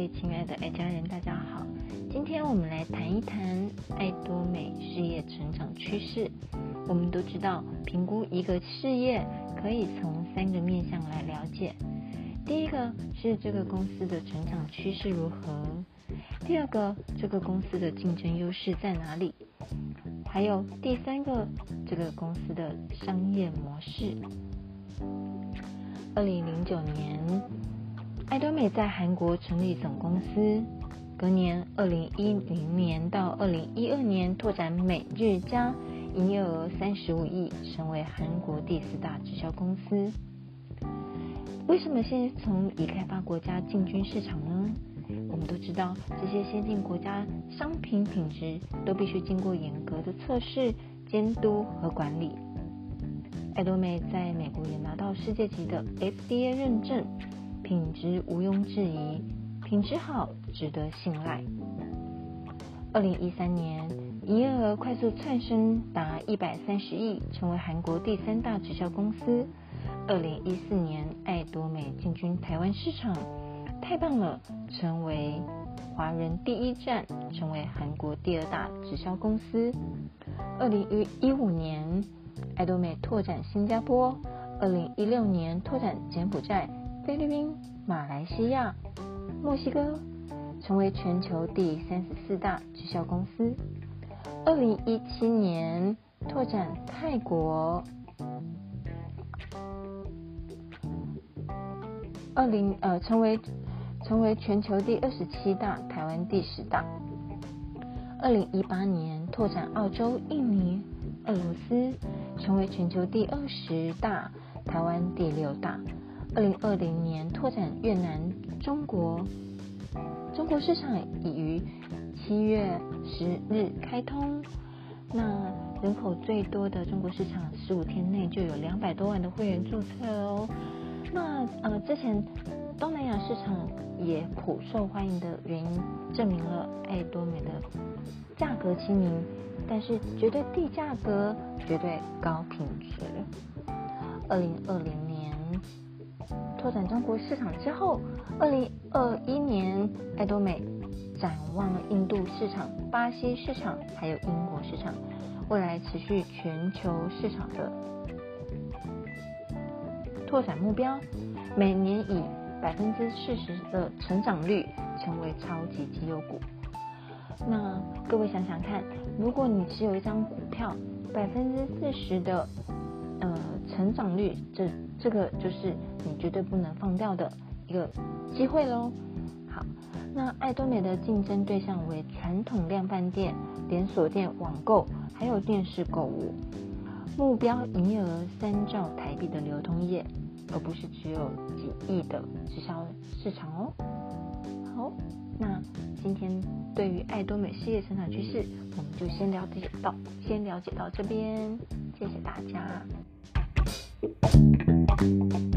位亲爱的爱家人，大家好。今天我们来谈一谈爱多美事业成长趋势。我们都知道，评估一个事业可以从三个面向来了解：第一个是这个公司的成长趋势如何；第二个，这个公司的竞争优势在哪里；还有第三个，这个公司的商业模式。二零零九年。爱多美在韩国成立总公司。隔年，二零一零年到二零一二年，拓展美日加，营业额三十五亿，成为韩国第四大直销公司。为什么先从已开发国家进军市场呢？我们都知道，这些先进国家商品品质都必须经过严格的测试、监督和管理。爱多美在美国也拿到世界级的 FDA 认证，品质毋庸置疑。品质好，值得信赖。二零一三年，营业额快速窜升达一百三十亿，成为韩国第三大直销公司。二零一四年，爱多美进军台湾市场，太棒了，成为华人第一站，成为韩国第二大直销公司。二零一一五年，爱多美拓展新加坡。二零一六年，拓展柬埔寨、菲律宾、马来西亚。墨西哥成为全球第三十四大直销公司。二零一七年拓展泰国。二零呃成为成为全球第二十七大，台湾第十大。二零一八年拓展澳洲、印尼、俄罗斯，成为全球第二十大，台湾第六大。二零二零年拓展越南、中国，中国市场已于七月十日开通。那人口最多的中国市场，十五天内就有两百多万的会员注册哦。那呃，之前东南亚市场也颇受欢迎的原因，证明了爱多美的价格亲民，但是绝对低价格，绝对高品质。二零二零年。拓展中国市场之后，二零二一年，爱多美展望印度市场、巴西市场，还有英国市场，未来持续全球市场的拓展目标，每年以百分之四十的成长率成为超级绩优股。那各位想想看，如果你持有一张股票，百分之四十的成长率，这这个就是你绝对不能放掉的一个机会喽。好，那爱多美的竞争对象为传统量贩店、连锁店、网购，还有电视购物。目标营业额三兆台币的流通业，而不是只有几亿的直销市场哦。好，那今天对于爱多美事业成长趋势，我们就先了解到，先了解到这边，谢谢大家。Thank you.